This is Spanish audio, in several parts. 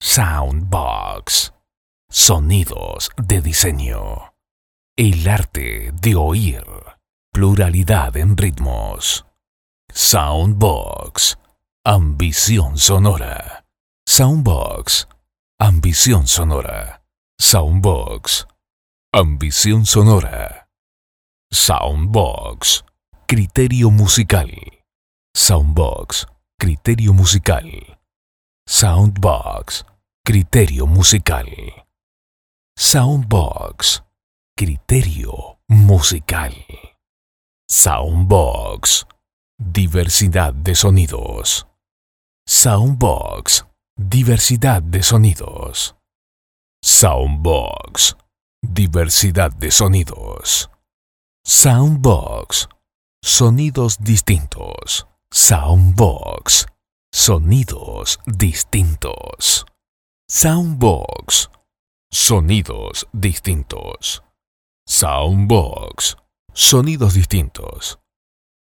Soundbox. Sonidos de diseño. El arte de oír. Pluralidad en ritmos. Soundbox. Ambición sonora. Soundbox. Ambición sonora. Soundbox. Ambición sonora. Soundbox. Criterio musical. Soundbox. Criterio musical. Soundbox. Criterio musical. Soundbox. Criterio musical. Soundbox. Diversidad de sonidos. Soundbox. Diversidad de sonidos. Soundbox. Diversidad de sonidos. Soundbox. Sonidos distintos. Soundbox. Sonidos distintos. Soundbox. Sonidos distintos. Soundbox. Sonidos distintos.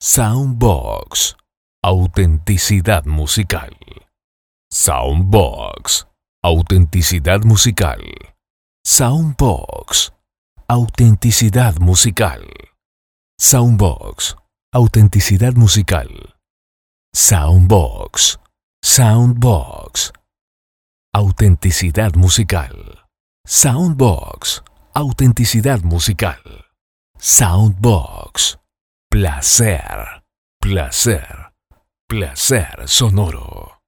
Soundbox. Autenticidad musical. Soundbox. Autenticidad musical. Soundbox. Autenticidad musical. Soundbox. Autenticidad musical. Soundbox. Soundbox. Autenticidad musical. Soundbox. Autenticidad musical. Soundbox. Placer. Placer. Placer sonoro.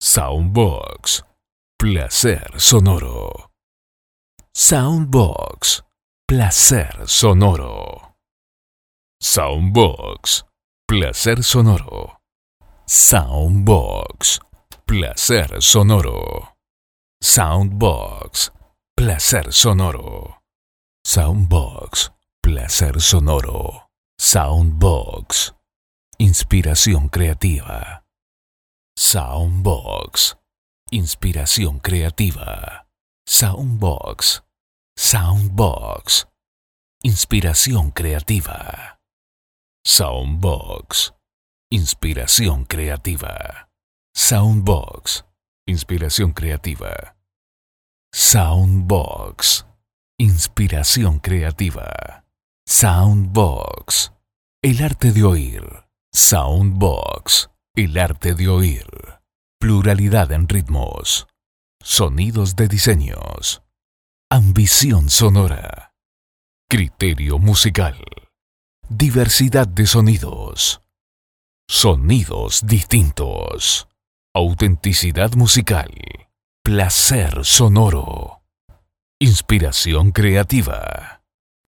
Soundbox. Placer sonoro. Soundbox. Placer sonoro. Soundbox. Placer sonoro. Soundbox. Placer sonoro. Soundbox. Placer sonoro. Soundbox. Placer sonoro. Soundbox. Inspiración creativa. Soundbox. Inspiración creativa. Soundbox. Soundbox. Inspiración creativa. Soundbox. Inspiración creativa. Soundbox. Inspiración creativa. Soundbox. Inspiración creativa. Soundbox. El arte de oír. Soundbox. El arte de oír. Pluralidad en ritmos. Sonidos de diseños. Ambición sonora. Criterio musical. Diversidad de sonidos. Sonidos distintos. Autenticidad musical. Placer sonoro. Inspiración creativa.